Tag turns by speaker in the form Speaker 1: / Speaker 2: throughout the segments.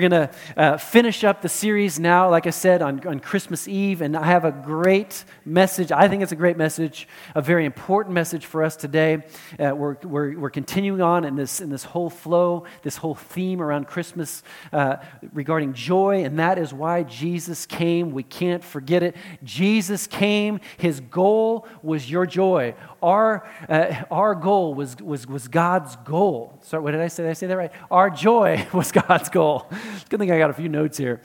Speaker 1: We're going to uh, finish up the series now, like I said, on, on Christmas Eve, and I have a great message. I think it's a great message, a very important message for us today. Uh, we're, we're, we're continuing on in this, in this whole flow, this whole theme around Christmas uh, regarding joy, and that is why Jesus came. We can't forget it. Jesus came, his goal was your joy. Our, uh, our goal was, was, was God's goal. Sorry, what did I say? Did I say that right? Our joy was God's goal. Good thing I got a few notes here.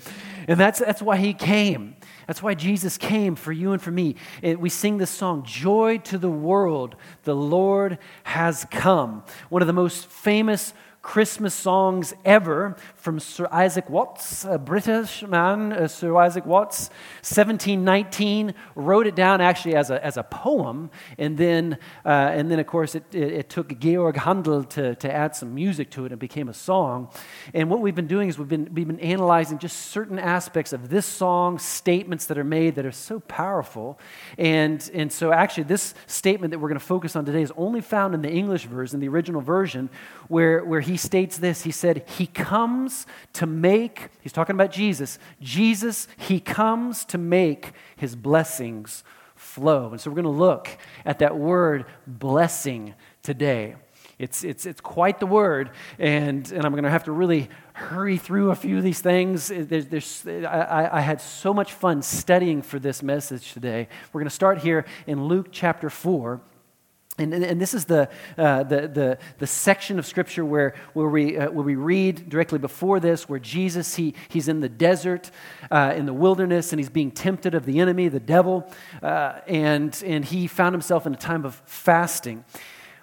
Speaker 1: And that's, that's why he came. That's why Jesus came for you and for me. And we sing this song, Joy to the World, the Lord has come. One of the most famous Christmas songs ever from Sir Isaac Watts, a British man, uh, Sir Isaac Watts, 1719, wrote it down actually as a, as a poem. And then, uh, and then of course, it, it, it, took Georg Handel to, to add some music to it and became a song. And what we've been doing is we've been, we've been analyzing just certain aspects of this song, statements that are made that are so powerful. And, and so, actually, this statement that we're going to focus on today is only found in the English version, the original version, where, where he he states this He said, He comes to make, he's talking about Jesus, Jesus, He comes to make His blessings flow. And so we're going to look at that word blessing today. It's, it's, it's quite the word, and, and I'm going to have to really hurry through a few of these things. There's, there's, I, I had so much fun studying for this message today. We're going to start here in Luke chapter 4. And, and, this is the, uh, the, the, the, section of Scripture where, where, we, uh, where we read directly before this, where Jesus, he, he's in the desert, uh, in the wilderness, and he's being tempted of the enemy, the devil, uh, and, and he found himself in a time of fasting.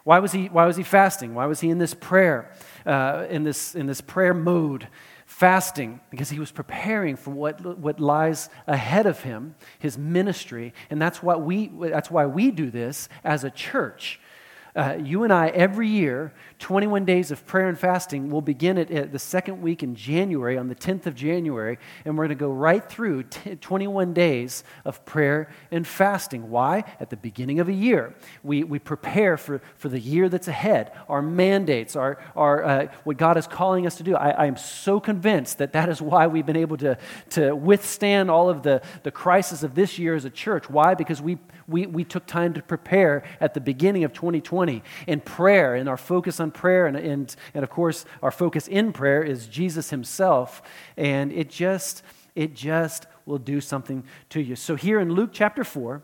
Speaker 1: Why was he, why was he fasting? Why was he in this prayer, uh, in, this, in this prayer mode? Fasting because he was preparing for what, what lies ahead of him, his ministry. And that's, what we, that's why we do this as a church. Uh, you and I, every year, 21 days of prayer and fasting, We'll begin at, at, the second week in January, on the 10th of January, and we're going to go right through t- 21 days of prayer and fasting. Why? At the beginning of a year, we, we prepare for, for the year that's ahead, our mandates, our, our, uh, what God is calling us to do. I, I am so convinced that that is why we've been able to, to withstand all of the, the crisis of this year as a church. Why? Because we, we, we took time to prepare at the beginning of 2020 in prayer and our focus on prayer and, and, and of course our focus in prayer is jesus himself and it just it just will do something to you so here in luke chapter 4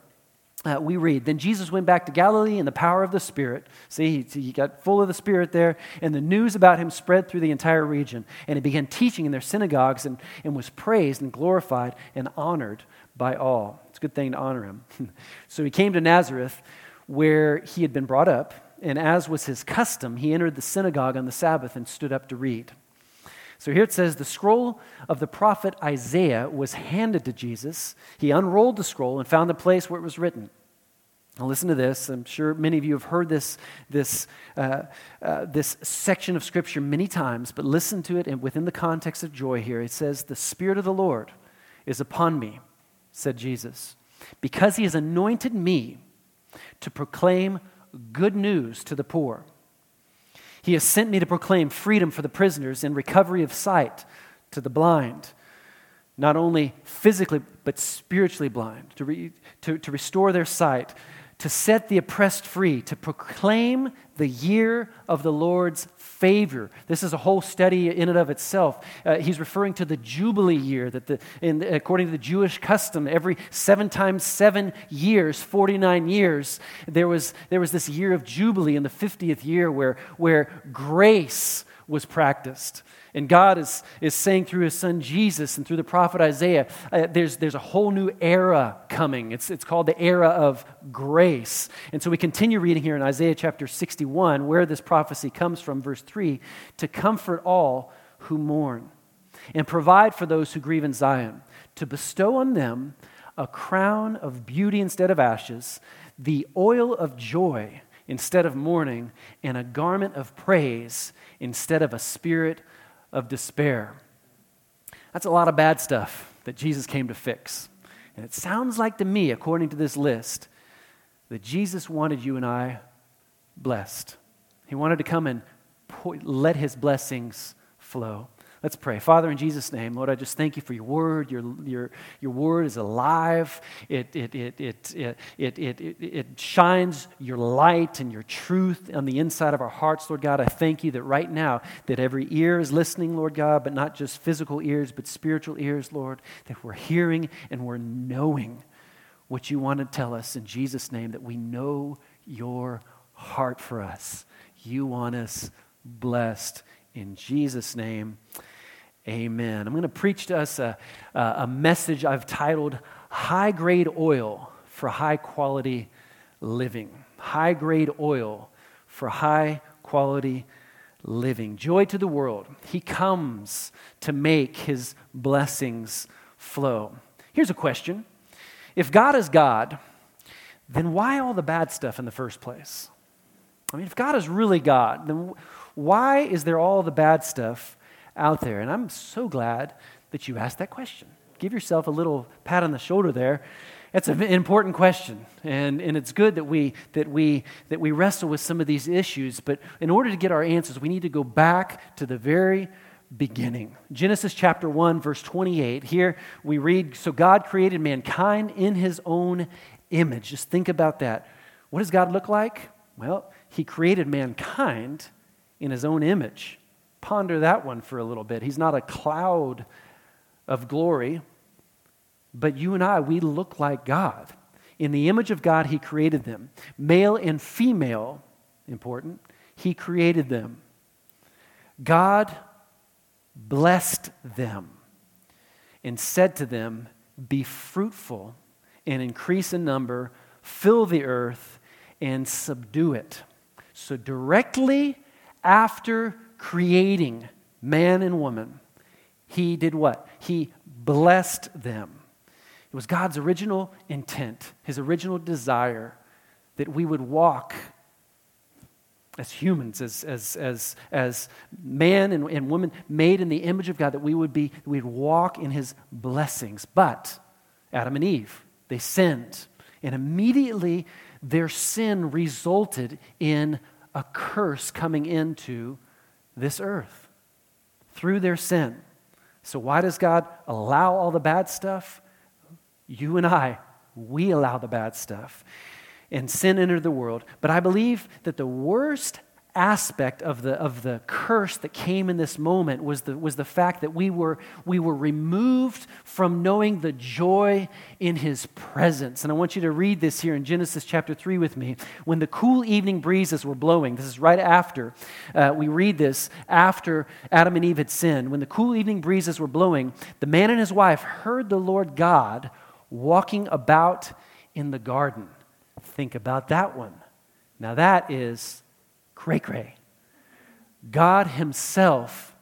Speaker 1: uh, we read, Then Jesus went back to Galilee in the power of the Spirit. See, he, he got full of the Spirit there, and the news about him spread through the entire region. And he began teaching in their synagogues and, and was praised and glorified and honored by all. It's a good thing to honor him. so he came to Nazareth, where he had been brought up, and as was his custom, he entered the synagogue on the Sabbath and stood up to read. So here it says the scroll of the prophet Isaiah was handed to Jesus. He unrolled the scroll and found the place where it was written. Now, listen to this. I'm sure many of you have heard this, this, uh, uh, this section of Scripture many times, but listen to it and within the context of joy here. It says, The Spirit of the Lord is upon me said Jesus, because he has anointed me to proclaim good news to the poor. He has sent me to proclaim freedom for the prisoners and recovery of sight to the blind, not only physically, but spiritually blind, to, re, to, to restore their sight, to set the oppressed free, to proclaim the year of the Lord's favor. This is a whole study in and of itself. Uh, he's referring to the Jubilee year, that the, in, according to the Jewish custom, every seven times seven years, 49 years, there was, there was this year of Jubilee in the 50th year where, where grace was practiced. And God is, is saying through his son Jesus and through the prophet Isaiah, uh, there's, there's a whole new era coming. It's, it's called the era of grace. And so we continue reading here in Isaiah chapter 61, where this prophecy comes from, verse 3 to comfort all who mourn and provide for those who grieve in Zion, to bestow on them a crown of beauty instead of ashes, the oil of joy instead of mourning, and a garment of praise instead of a spirit of despair. That's a lot of bad stuff that Jesus came to fix. And it sounds like to me, according to this list, that Jesus wanted you and I blessed. He wanted to come and let his blessings flow. Let's pray. Father, in Jesus' name, Lord, I just thank you for your word. Your, your, your word is alive, it, it, it, it, it, it, it, it, shines your light and your truth on the inside of our hearts, Lord God. I thank you that right now, that every ear is listening, Lord God, but not just physical ears, but spiritual ears, Lord, that we're hearing and we're knowing what you want to tell us in Jesus' name, that we know your heart for us. You want us blessed in Jesus' name. Amen. I'm going to preach to us a, a message I've titled High Grade Oil for High Quality Living. High grade oil for high quality living. Joy to the world. He comes to make his blessings flow. Here's a question If God is God, then why all the bad stuff in the first place? I mean, if God is really God, then why is there all the bad stuff out there? And I'm so glad that you asked that question. Give yourself a little pat on the shoulder there. It's an important question, and, and it's good that we, that, we, that we wrestle with some of these issues. But in order to get our answers, we need to go back to the very beginning. Genesis chapter 1, verse 28. Here we read So God created mankind in his own image. Just think about that. What does God look like? Well, he created mankind in his own image. Ponder that one for a little bit. He's not a cloud of glory, but you and I, we look like God. In the image of God, He created them. Male and female, important, He created them. God blessed them and said to them, Be fruitful and increase in number, fill the earth and subdue it. So, directly after creating man and woman, he did what? He blessed them. It was God's original intent, his original desire that we would walk as humans, as, as, as, as man and, and woman made in the image of God, that we would be, we'd walk in his blessings. But Adam and Eve, they sinned. And immediately their sin resulted in a curse coming into this earth through their sin. So, why does God allow all the bad stuff? You and I, we allow the bad stuff. And sin entered the world. But I believe that the worst aspect of the, of the curse that came in this moment was the, was the fact that we were, we were removed from knowing the joy in his presence. And I want you to read this here in Genesis chapter 3 with me. When the cool evening breezes were blowing, this is right after, uh, we read this after Adam and Eve had sinned. When the cool evening breezes were blowing, the man and his wife heard the Lord God walking about in the garden. Think about that one. Now, that is cray cray. God Himself,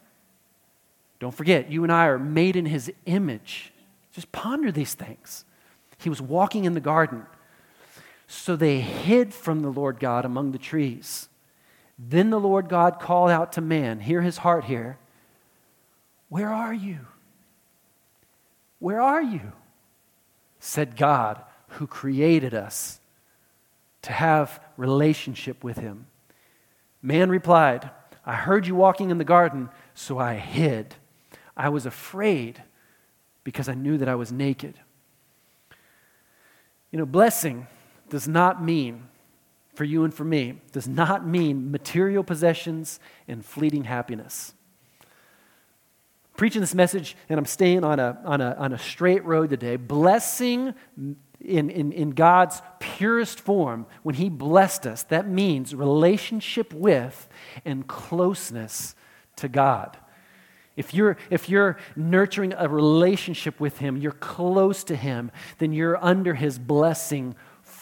Speaker 1: don't forget, you and I are made in His image. Just ponder these things. He was walking in the garden. So they hid from the Lord God among the trees. Then the Lord God called out to man, hear his heart here. Where are you? Where are you? Said God, who created us to have relationship with him. Man replied, I heard you walking in the garden, so I hid. I was afraid because I knew that I was naked. You know, blessing does not mean, for you and for me, does not mean material possessions and fleeting happiness. Preaching this message, and I'm staying on a, on a, on a straight road today. Blessing in, in, in God's purest form, when He blessed us, that means relationship with and closeness to God. If you're, if you're nurturing a relationship with Him, you're close to Him, then you're under His blessing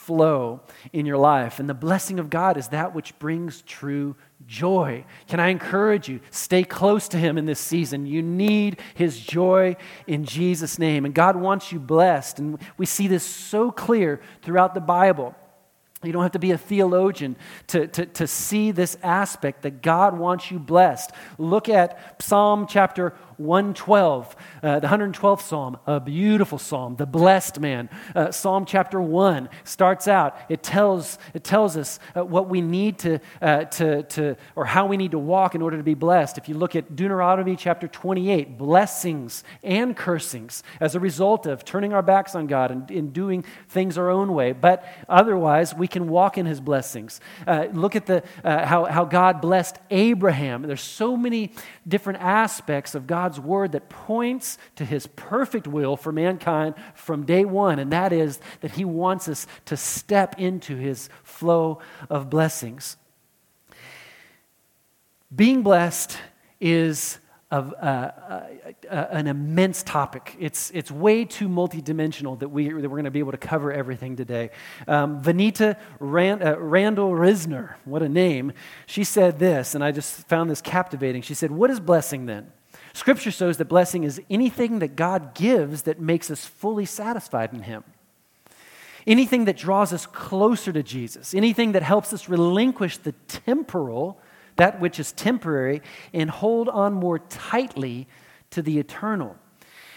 Speaker 1: flow in your life. And the blessing of God is that which brings true joy. Can I encourage you? Stay close to Him in this season. You need His joy in Jesus' name. And God wants you blessed. And we see this so clear throughout the Bible. You don't have to be a theologian to, to, to see this aspect that God wants you blessed. Look at Psalm chapter 112, uh, the 112th Psalm, a beautiful psalm, the blessed man. Uh, psalm chapter 1 starts out, it tells, it tells us uh, what we need to, uh, to, to, or how we need to walk in order to be blessed. If you look at Deuteronomy chapter 28, blessings and cursings as a result of turning our backs on God and, and doing things our own way. But otherwise, we can walk in his blessings. Uh, look at the, uh, how, how God blessed Abraham. There's so many different aspects of God's word that points to his perfect will for mankind from day one, and that is that he wants us to step into his flow of blessings. Being blessed is of uh, uh, uh, an immense topic. It's, it's way too multidimensional that, we, that we're going to be able to cover everything today. Um, Vaneetha Rand, uh, Rendall Risner, what a name, she said this, and I just found this captivating. She said, What is blessing then? Scripture shows that blessing is anything that God gives that makes us fully satisfied in Him. Anything that draws us closer to Jesus, anything that helps us relinquish the temporal that which is temporary, and hold on more tightly to the eternal.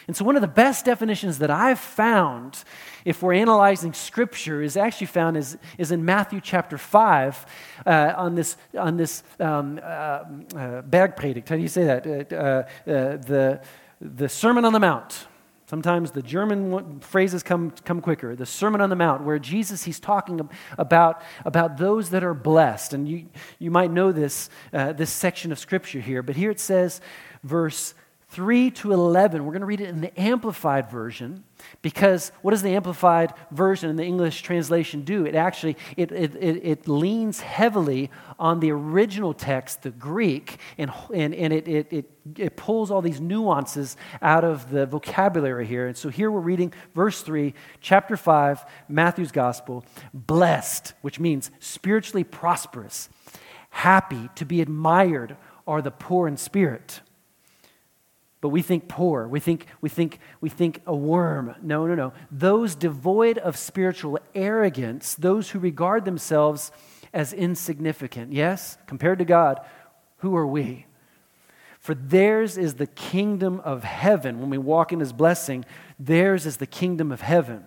Speaker 1: And so, one of the best definitions that I've found, if we're analyzing Scripture, is actually found is, is in Matthew chapter 5 uh, on this, on this um, uh, uh, Bergpredigt. How do you say that? Uh, uh, uh, the, the Sermon on the Mount. Sometimes the German phrases come, come quicker. The Sermon on the Mount, where Jesus, he's talking about, about those that are blessed. And you, you might know this, this section of Scripture here, but here it says, verse 3 to 11. We're going to read it in the Amplified Version because what does the Amplified Version in the English translation do? It actually, it, it, it, it leans heavily on the original text, the Greek, and, and, and it, it, it, it pulls all these nuances out of the vocabulary here. And so here we're reading verse 3, chapter 5, Matthew's Gospel. Blessed, which means spiritually prosperous, happy, to be admired are the poor in spirit but we think poor. We think, we think, we think a worm. No, no, no. Those devoid of spiritual arrogance, those who regard themselves as insignificant. Yes, compared to God, who are we? For theirs is the kingdom of heaven. When we walk in his blessing, theirs is the kingdom of heaven,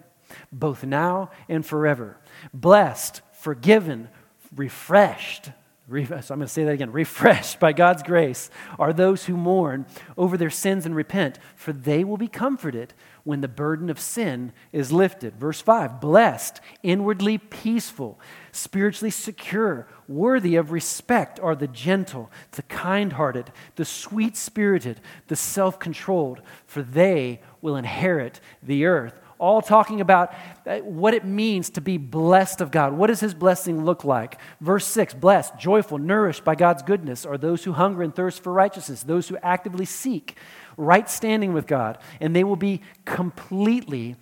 Speaker 1: both now and forever. Blessed, forgiven, refreshed so I'm going to say that again. Refreshed by God's grace are those who mourn over their sins and repent, for they will be comforted when the burden of sin is lifted. Verse 5 Blessed, inwardly peaceful, spiritually secure, worthy of respect are the gentle, the kind hearted, the sweet spirited, the self controlled, for they will inherit the earth all talking about uh, what it means to be blessed of God. What does his blessing look like? Verse 6 Blessed, joyful, nourished by God's goodness are those who hunger and thirst for righteousness, those who actively seek right standing with God, and they will be completely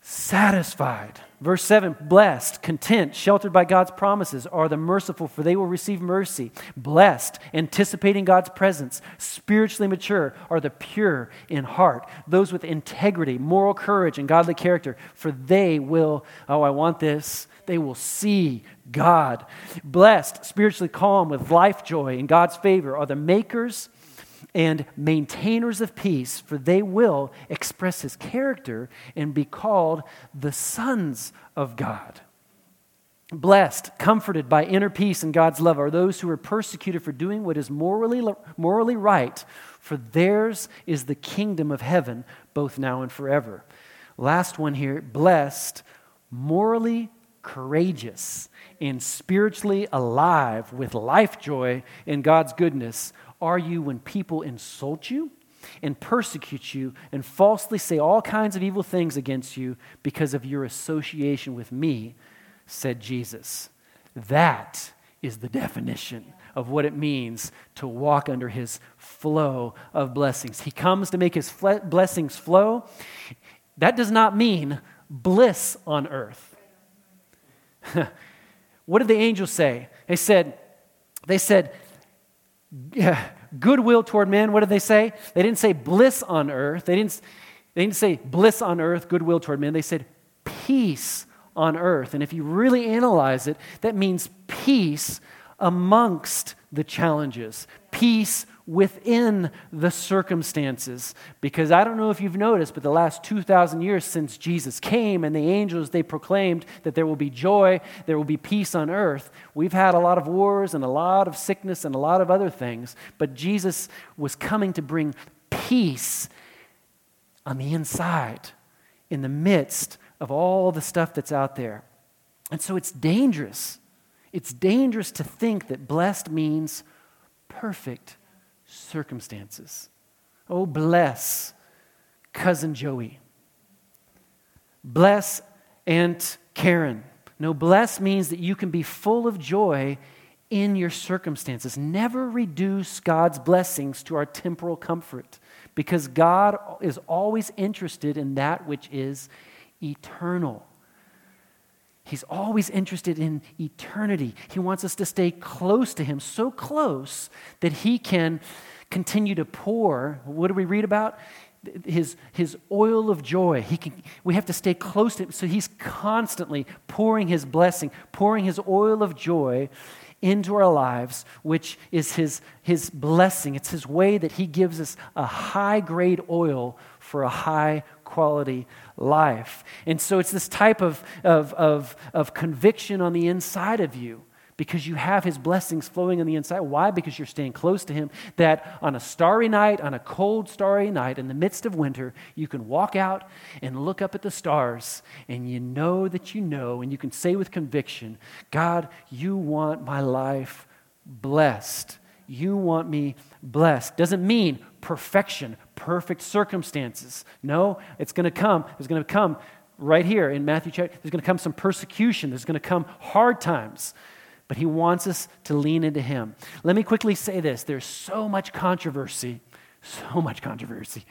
Speaker 1: satisfied. Verse 7 Blessed, content, sheltered by God's promises are the merciful, for they will receive mercy. Blessed, anticipating God's presence, spiritually mature are the pure in heart, those with integrity, moral courage, and godly character, for they will, oh, I want this, they will see God. Blessed, spiritually calm, with life joy and God's favor are the makers and maintainers of peace, for they will express his character and be called the sons of God. Blessed, comforted by inner peace and God's love are those who are persecuted for doing what is morally, morally right, for theirs is the kingdom of heaven, both now and forever. Last one here blessed, morally courageous, and spiritually alive with life joy in God's goodness are you when people insult you and persecute you and falsely say all kinds of evil things against you because of your association with me? said Jesus. That is the definition of what it means to walk under his flow of blessings. He comes to make his fle- blessings flow. That does not mean bliss on earth. what did the angels say? They said, they said, goodwill toward men. What did they say? They didn't say bliss on earth. They didn't, they didn't say bliss on earth, goodwill toward men. They said peace on earth. And if you really analyze it, that means peace amongst the challenges, peace within the circumstances. Because I don't know if you've noticed, but the last 2,000 years since Jesus came and the angels, they proclaimed that there will be joy, there will be peace on earth. We've had a lot of wars and a lot of sickness and a lot of other things, but Jesus was coming to bring peace on the inside, in the midst of all the stuff that's out there. And so it's dangerous. It's dangerous to think that blessed means perfect circumstances. Oh, bless cousin Joey. Bless Aunt Karen. No, bless means that you can be full of joy in your circumstances. Never reduce God's blessings to our temporal comfort because God is always interested in that which is eternal. He's always interested in eternity. He wants us to stay close to Him, so close that He can continue to pour. What do we read about? His, his oil of joy. He can, we have to stay close to Him. So He's constantly pouring His blessing, pouring His oil of joy into our lives, which is his, his blessing. It's His way that He gives us a high grade oil for a high quality life. And so it's this type of, of, of, of conviction on the inside of you because you have his blessings flowing on the inside. Why? Because you're staying close to him. That on a starry night, on a cold, starry night, in the midst of winter, you can walk out and look up at the stars, and you know that you know, and you can say with conviction, God, you want my life blessed. You want me blessed. Doesn't mean perfection, perfect circumstances. No, it's going to come. It's going to come right here in Matthew chapter. There's going to come some persecution. There's going to come hard times. But he wants us to lean into him. Let me quickly say this there's so much controversy, so much controversy.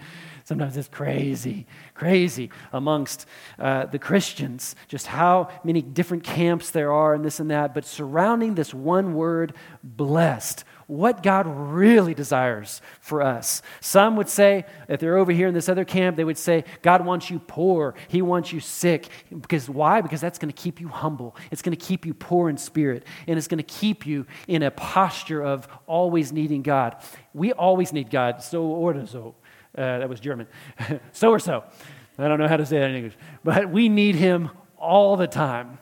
Speaker 1: Sometimes it's crazy, crazy amongst uh, the Christians, just how many different camps there are and this and that. But surrounding this one word, blessed, what God really desires for us. Some would say, if they're over here in this other camp, they would say, God wants you poor. He wants you sick. Because why? Because that's going to keep you humble. It's going to keep you poor in spirit. And it's going to keep you in a posture of always needing God. We always need God. So or so. Uh, that was German. so or so. I don't know how to say that in English. But we need Him all the time.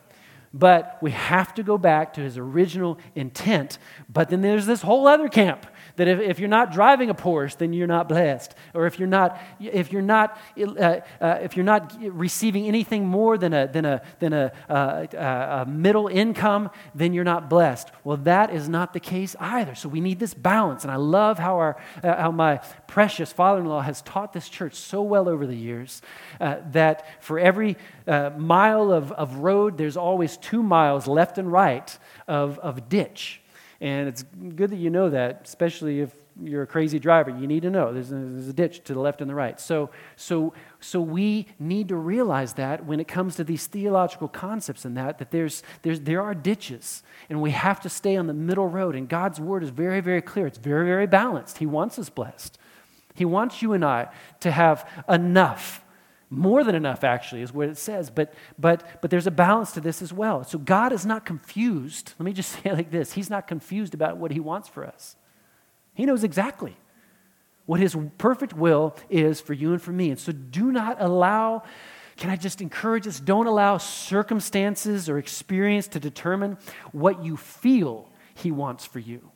Speaker 1: But we have to go back to his original intent. But then there's this whole other camp that if, if you're not driving a Porsche, then you're not blessed. Or if you're not, if you're not, uh, uh, if you're not receiving anything more than a, than, a, than a, uh, a middle income, then you're not blessed. Well, that is not the case either. So we need this balance. And I love how, our, uh, how my precious father in law has taught this church so well over the years uh, that for every uh, mile of, of road, there's always two miles left and right of, of ditch. And it's good that you know that, especially if you're a crazy driver. You need to know there's a, there's a ditch to the left and the right. So, so, so we need to realize that when it comes to these theological concepts and that, that there's, there's, there are ditches and we have to stay on the middle road. And God's word is very, very clear. It's very, very balanced. He wants us blessed. He wants you and I to have enough more than enough, actually, is what it says. But, but, but there's a balance to this as well. So God is not confused. Let me just say it like this He's not confused about what He wants for us. He knows exactly what His perfect will is for you and for me. And so do not allow, can I just encourage us? Don't allow circumstances or experience to determine what you feel He wants for you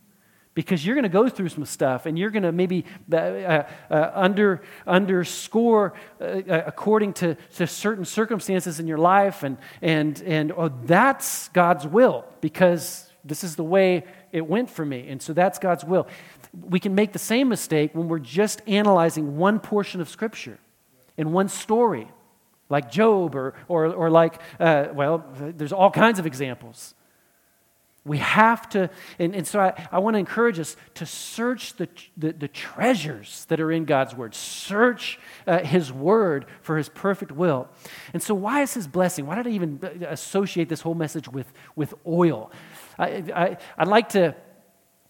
Speaker 1: because you're going to go through some stuff and you're going to maybe uh, uh, uh, under, underscore uh, uh, according to, to certain circumstances in your life and, and, and oh, that's god's will because this is the way it went for me. And so that's god's will. We can make the same mistake when we're just analyzing one portion of scripture in one story like job or, or, or like uh, well there's all kinds of examples we have to, and, and so I, I want to encourage us to search the, the, the, treasures that are in God's Word. Search uh, His Word for His perfect will. And so, why is His blessing? Why did I even uh, associate this whole message with, with oil? I, I, I'd like to,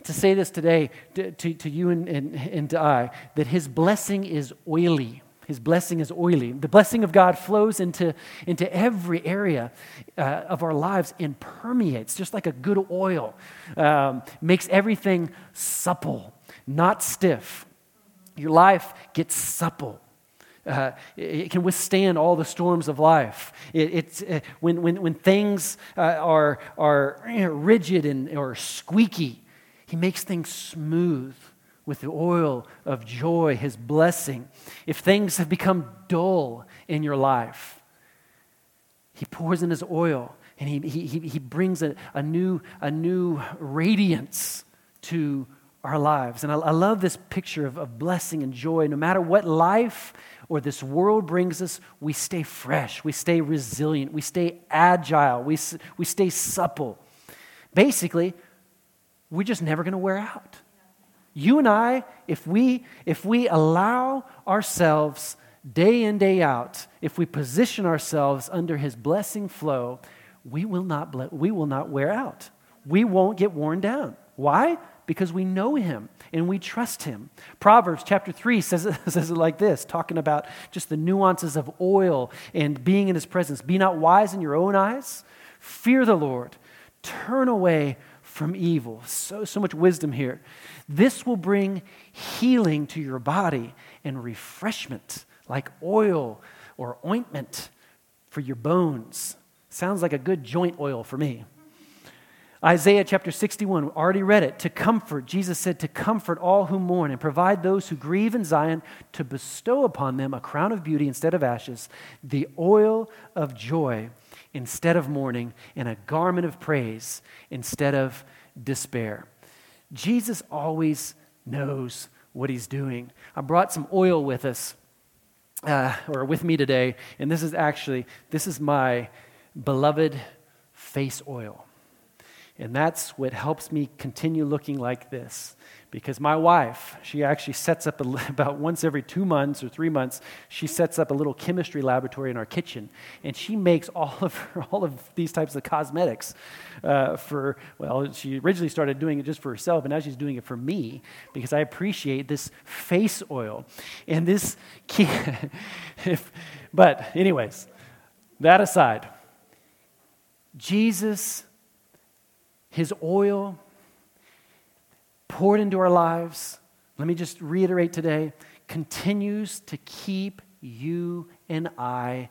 Speaker 1: to say this today to, to, to you and, and, and to I that His blessing is oily. His blessing is oily. The blessing of God flows into, into every area uh, of our lives and permeates, just like a good oil, um, makes everything supple, not stiff. Your life gets supple. Uh, it can withstand all the storms of life. It, it's, uh, when, when, when things uh, are, are rigid and, or squeaky, He makes things smooth with the oil of joy, His blessing. If things have become dull in your life, He pours in His oil and He, he, he brings a, a, new, a new radiance to our lives. And I, I love this picture of, of blessing and joy. No matter what life or this world brings us, we stay fresh, we stay resilient, we stay agile, we, we stay supple. Basically, we're just never going to wear out. You and I, if we, if we allow ourselves day in, day out, if we position ourselves under His blessing flow, we will not, ble- we will not wear out. We won't get worn down. Why? because we know him and we trust him. Proverbs chapter 3 says it, says it like this, talking about just the nuances of oil and being in his presence. Be not wise in your own eyes, fear the Lord, turn away from evil. So, so much wisdom here. This will bring healing to your body and refreshment, like oil or ointment for your bones. Sounds like a good joint oil for me. Isaiah chapter 61, already read it. To comfort, Jesus said, to comfort all who mourn and provide those who grieve in Zion, to bestow upon them a crown of beauty instead of ashes, the oil of joy instead of mourning, and a garment of praise instead of despair. Jesus always knows what he's doing. I brought some oil with us, uh, or with me today, and this is actually, this is my beloved face oil. And that's what helps me continue looking like this. Because my wife, she actually sets up a, about once every two months or three months, she sets up a little chemistry laboratory in our kitchen. And she makes all of, her, all of these types of cosmetics uh, for, well, she originally started doing it just for herself, and now she's doing it for me because I appreciate this face oil. And this, if, but, anyways, that aside, Jesus his oil poured into our lives, let me just reiterate today, continues to keep you and I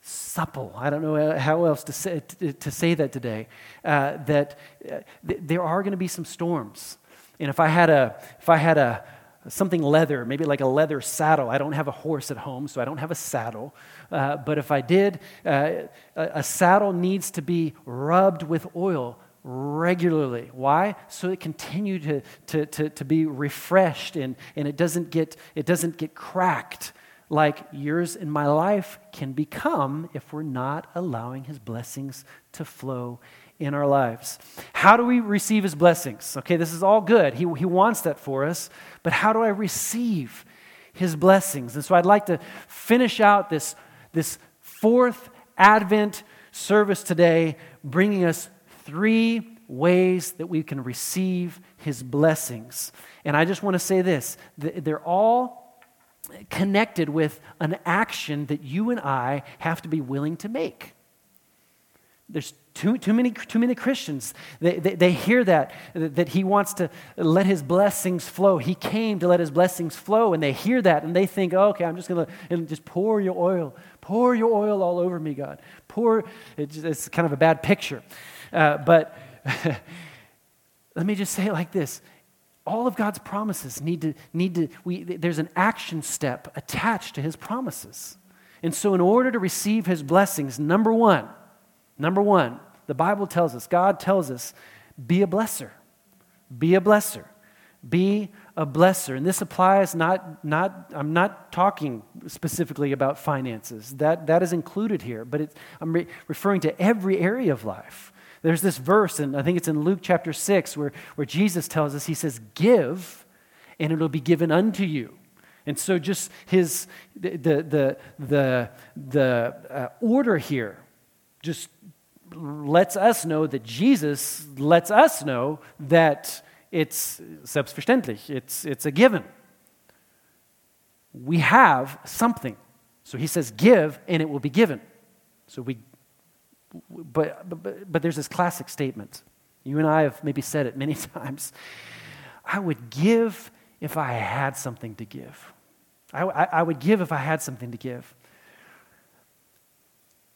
Speaker 1: supple. I don't know how else to say, to say that today. Uh, that uh, th- there are going to be some storms. And if I had a, if I had a, something leather, maybe like a leather saddle. I don't have a horse at home, so I don't have a saddle. Uh, but if I did, uh, a, a saddle needs to be rubbed with oil regularly. Why? So it continue to, to, to, to be refreshed and, and it, doesn't get, it doesn't get cracked like yours in my life can become if we're not allowing his blessings to flow in our lives. How do we receive his blessings? Okay, this is all good. He, he wants that for us, but how do I receive his blessings? And so I'd like to finish out this, this fourth Advent service today, bringing us three ways that we can receive his blessings. And I just want to say this they're all connected with an action that you and I have to be willing to make. There's too, too, many, too many Christians, they, they, they, hear that, that he wants to let his blessings flow. He came to let his blessings flow, and they hear that, and they think, oh, okay, I'm just going to just pour your oil, pour your oil all over me, God. Pour, it's, it's kind of a bad picture. Uh, but let me just say it like this all of God's promises need to, need to we, there's an action step attached to his promises. And so, in order to receive his blessings, number one, number one, the Bible tells us, God tells us, be a blesser. Be a blesser. Be a blesser. And this applies not, not I'm not talking specifically about finances. That, that is included here, but it, I'm re- referring to every area of life. There's this verse, and I think it's in Luke chapter 6, where, where Jesus tells us, He says, Give, and it'll be given unto you. And so, just his, the, the, the, the uh, order here just lets us know that Jesus lets us know that it's selbstverständlich, it's, it's a given. We have something. So he says, Give, and it will be given. So we but, but, but there's this classic statement. You and I have maybe said it many times. I would give if I had something to give. I, I, I would give if I had something to give.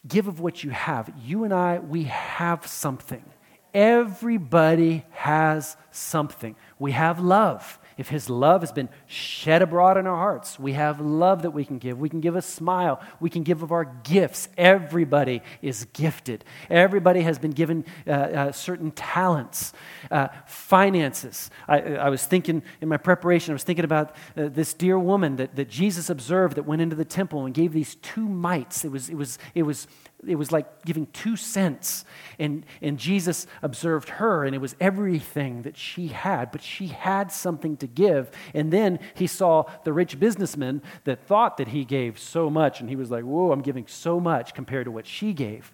Speaker 1: Give of what you have. You and I, we have something. Everybody has something. We have love if His love has been shed abroad in our hearts, we have love that we can give. We can give a smile. We can give of our gifts. Everybody is gifted. Everybody has been given uh, uh, certain talents, uh, finances. I, I, was thinking in my preparation, I was thinking about uh, this dear woman that, that Jesus observed that went into the temple and gave these two mites. It was, it was, it was it was like giving two cents. And, and Jesus observed her, and it was everything that she had, but she had something to give. And then he saw the rich businessman that thought that he gave so much, and he was like, Whoa, I'm giving so much compared to what she gave.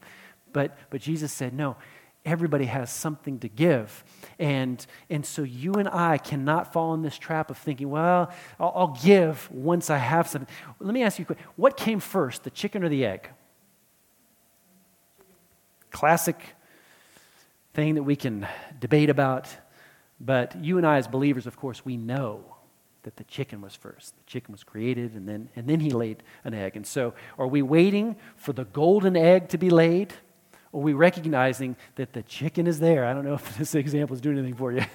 Speaker 1: But, but Jesus said, No, everybody has something to give. And, and so you and I cannot fall in this trap of thinking, well, I'll, I'll give once I have something. Let me ask you a question. What came first, the chicken or the egg? Classic thing that we can debate about. But you and I, as believers, of course, we know that the chicken was first. The chicken was created, and then, and then he laid an egg. And so, are we waiting for the golden egg to be laid? Or are we recognizing that the chicken is there? I don't know if this example is doing anything for you.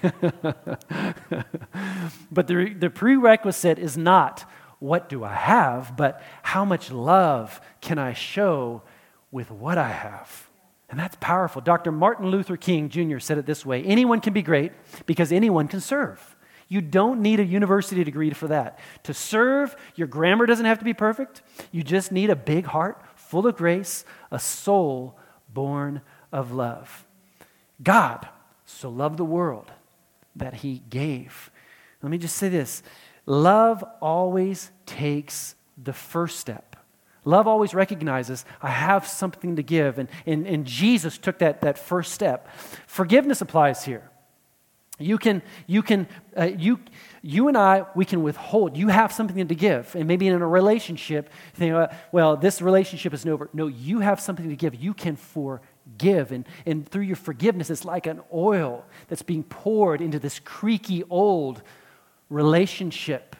Speaker 1: but the, the prerequisite is not what do I have, but how much love can I show with what I have? And that's powerful. Dr. Martin Luther King Jr. said it this way anyone can be great because anyone can serve. You don't need a university degree for that. To serve, your grammar doesn't have to be perfect. You just need a big heart full of grace, a soul born of love. God so loved the world that he gave. Let me just say this love always takes the first step. Love always recognizes I have something to give, and, and, and Jesus took that, that first step. Forgiveness applies here. You can, you can, uh, you, you and I, we can withhold. You have something to give. And maybe in a relationship, you think, well, this relationship is over. No, you have something to give. You can forgive. And, and through your forgiveness, it's like an oil that's being poured into this creaky old relationship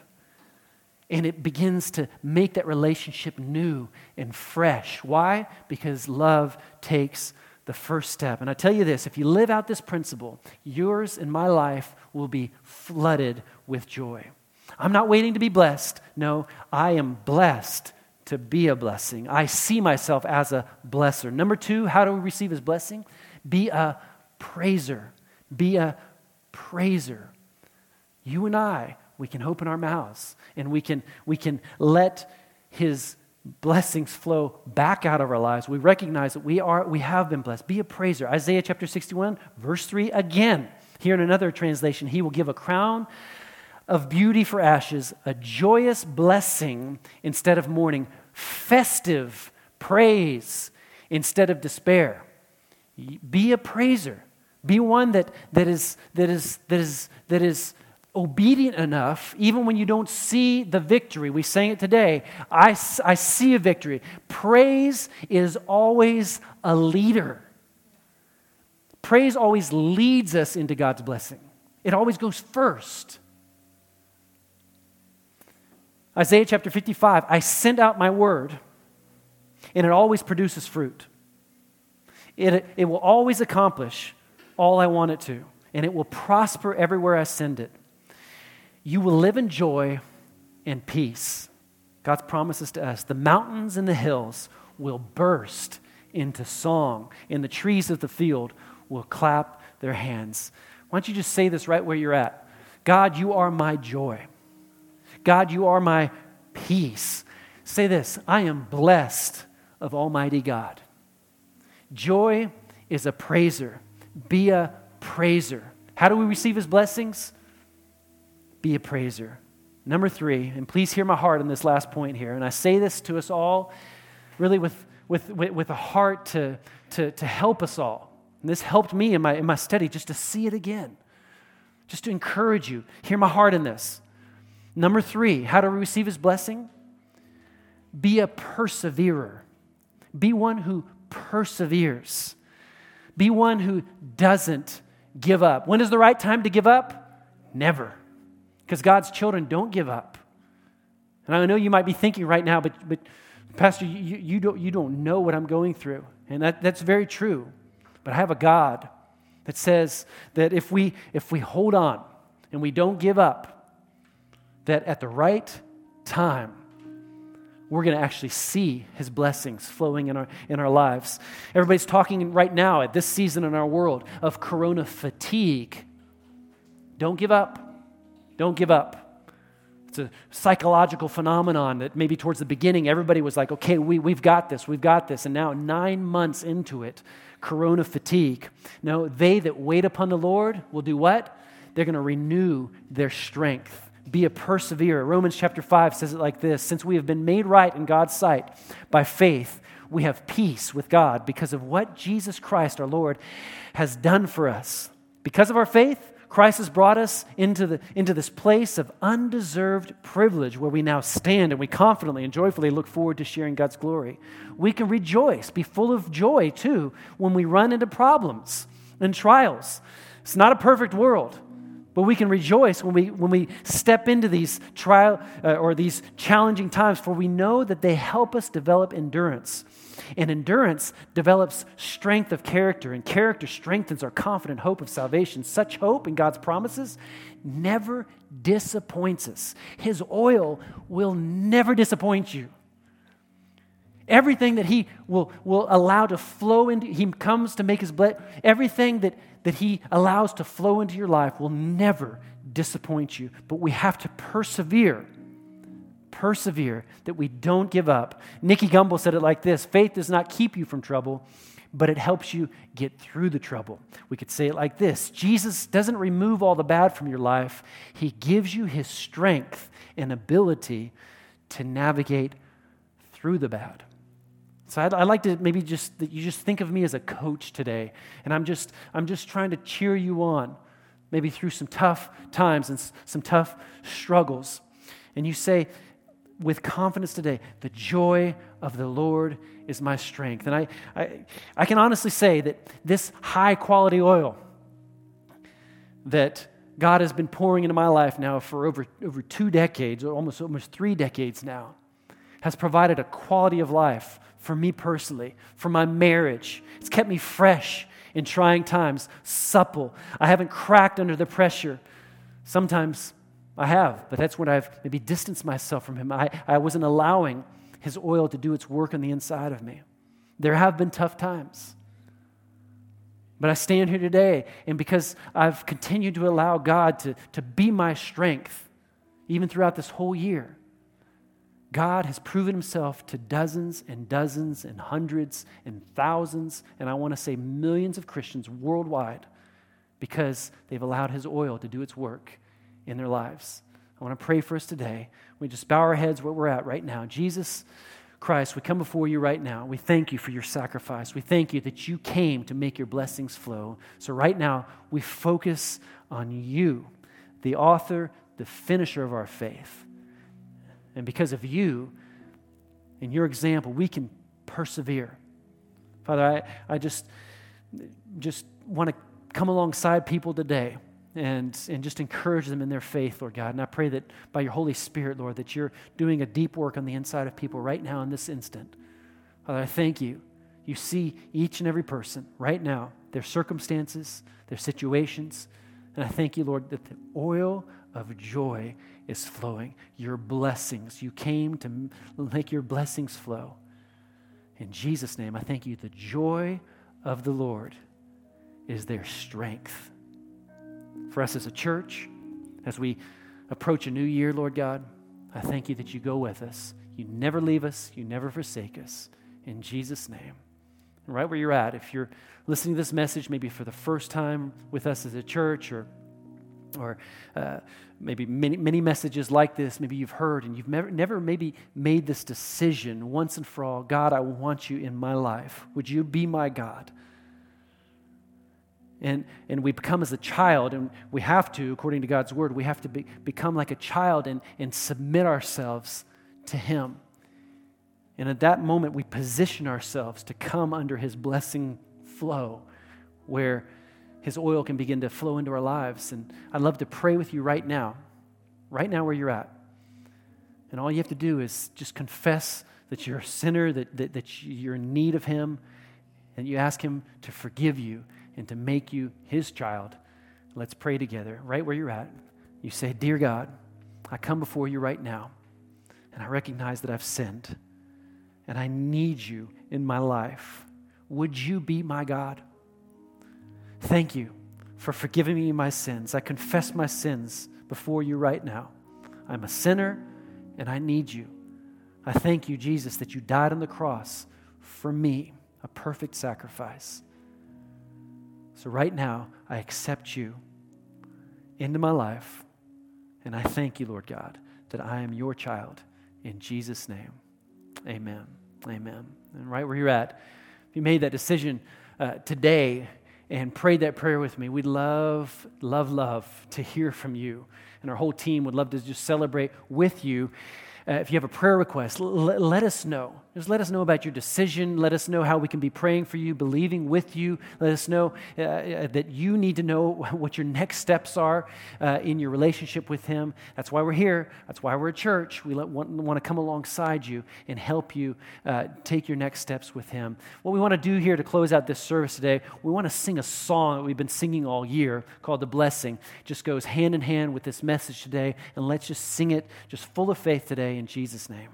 Speaker 1: and it begins to make that relationship new and fresh. Why? Because love takes the first step. And I tell you this if you live out this principle, yours and my life will be flooded with joy. I'm not waiting to be blessed. No, I am blessed to be a blessing. I see myself as a blesser. Number two, how do we receive his blessing? Be a praiser. Be a praiser. You and I we can open our mouths and we can, we can let his blessings flow back out of our lives. We recognize that we, are, we have been blessed. Be a praiser. Isaiah chapter 61, verse 3 again. Here in another translation, he will give a crown of beauty for ashes, a joyous blessing instead of mourning, festive praise instead of despair. Be a praiser. Be one that, that, is, that, is, that, is, that is obedient enough, even when you don't see the victory. We sang it today. I, I see a victory. Praise is always a leader. Praise always leads us into God's blessing, it always goes first. Isaiah chapter 55 I sent out my word, and it always produces fruit. It, it will always accomplish all I want it to, and it will prosper everywhere I send it you will live in joy and peace. God's promises to us the mountains and the hills will burst into song, and the trees of the field will clap their hands. Why don't you just say this right where you're at? God, you are my joy. God, you are my peace. Say this I am blessed of Almighty God. Joy is a praiser. Be a praiser. How do we receive his blessings? Be a praiser. Number three, and please hear my heart on this last point here, and I say this to us all really with, with, with, with a heart to, to, to help us all. And this helped me in my, in my study just to see it again, just to encourage you. Hear my heart in this. Number three, how to receive his blessing? Be a perseverer. Be one who perseveres. Be one who doesn't give up. When is the right time to give up? Never. Because God's children don't give up. And I know you might be thinking right now, but, but Pastor, you, you, don't, you don't know what I'm going through. And that, that's very true. But I have a God that says that if we, if we hold on and we don't give up, that at the right time, we're going to actually see his blessings flowing in our, in our lives. Everybody's talking right now at this season in our world of corona fatigue. Don't give up. Don't give up. It's a psychological phenomenon that maybe towards the beginning everybody was like, okay, we, we've got this, we've got this. And now, nine months into it, corona fatigue. No, they that wait upon the Lord will do what? They're going to renew their strength. Be a perseverer. Romans chapter 5 says it like this Since we have been made right in God's sight by faith, we have peace with God because of what Jesus Christ, our Lord, has done for us. Because of our faith, Christ has brought us into, the, into this place of undeserved privilege where we now stand and we confidently and joyfully look forward to sharing God's glory. We can rejoice, be full of joy too, when we run into problems and trials. It's not a perfect world. But we can rejoice when we, when we step into these trial uh, or these challenging times, for we know that they help us develop endurance. And endurance develops strength of character, and character strengthens our confident hope of salvation. Such hope in God's promises never disappoints us. His oil will never disappoint you. Everything that He will, will allow to flow into, He comes to make His blood, everything that, that He allows to flow into your life will never disappoint you. But we have to persevere persevere, that we don't give up. Nicky Gumbel said it like this faith does not keep you from trouble, but it helps you get through the trouble. We could say it like this Jesus doesn't remove all the bad from your life, He gives you His strength and ability to navigate through the bad. So I'd, I'd, like to maybe just that you just think of me as a coach today, and I'm just I'm just trying to cheer you on, maybe through some tough times and some tough struggles. And you say, with confidence today the joy of the Lord is my strength. And I, I, I can honestly say that this high quality oil that God has been pouring into my life now for over, over two decades, or almost, almost three decades now, has provided a quality of life for me personally, for my marriage. It's kept me fresh in trying times, supple. I haven't cracked under the pressure. Sometimes I have, but that's when I've maybe distanced myself from Him. I, I wasn't allowing His oil to do its work on the inside of me. There have been tough times. But I stand here today, and because I've continued to allow God to, to be my strength, even throughout this whole year, God has proven himself to dozens and dozens and hundreds and thousands, and I want to say millions of Christians worldwide because they've allowed his oil to do its work in their lives. I want to pray for us today. We just bow our heads where we're at right now. Jesus Christ, we come before you right now. We thank you for your sacrifice. We thank you that you came to make your blessings flow. So, right now, we focus on you, the author, the finisher of our faith. And because of you and your example, we can persevere. Father, I, I just, just want to come alongside people today and, and just encourage them in their faith, Lord God. And I pray that by your Holy Spirit, Lord, that you're doing a deep work on the inside of people right now in this instant. Father, I thank you. You see each and every person right now, their circumstances, their situations. And I thank you, Lord, that the oil of joy is flowing. Your blessings. You came to make your blessings flow. In Jesus' name, I thank you. The joy of the Lord is their strength for us as a church, as we approach a new year, Lord God, I thank you that you go with us. You never leave us, you never forsake us. In Jesus' name. And right where you're at, if you're listening to this message maybe for the first time with us as a church or or uh, maybe many, many messages like this, maybe you've heard and you've never, never maybe made this decision once and for all God, I want you in my life. Would you be my God? And, and we become as a child, and we have to, according to God's word, we have to be, become like a child and, and submit ourselves to Him. And at that moment, we position ourselves to come under His blessing flow, where His oil can begin to flow into our lives. And I'd love to pray with you right now, right now where you're at. And all you have to do is just confess that you're a sinner, that, that, that you're in need of Him, and you ask Him to forgive you and to make you His child. Let's pray together, right where you're at. You say, Dear God, I come before you right now, and I recognize that I've sinned, and I need you in my life. Would you be my God? Thank you for forgiving me my sins. I confess my sins before you right now. I'm a sinner and I need you. I thank you, Jesus, that you died on the cross for me, a perfect sacrifice. So, right now, I accept you into my life, and I thank you, Lord God, that I am your child. In Jesus' name, amen. Amen. And right where you're at, if you made that decision uh, today and prayed that prayer with me, we'd love, love, love to hear from you. And our whole team would love to just celebrate with you. Uh, if you have a prayer request, l- let us know. Just let us know about your decision. Let us know how we can be praying for you, believing with you. Let us know uh, uh that you need to know what your next steps are uh, in your relationship with Him. That's why we're here. That's why we're a church. We let, want, want, to come alongside you and help you uh, take your next steps with Him. What we want to do here to close out this service today, we want to sing a song that we've been singing all year called The Blessing. It just goes hand in hand with this message today. And let's just sing it just full of faith today in Jesus' name.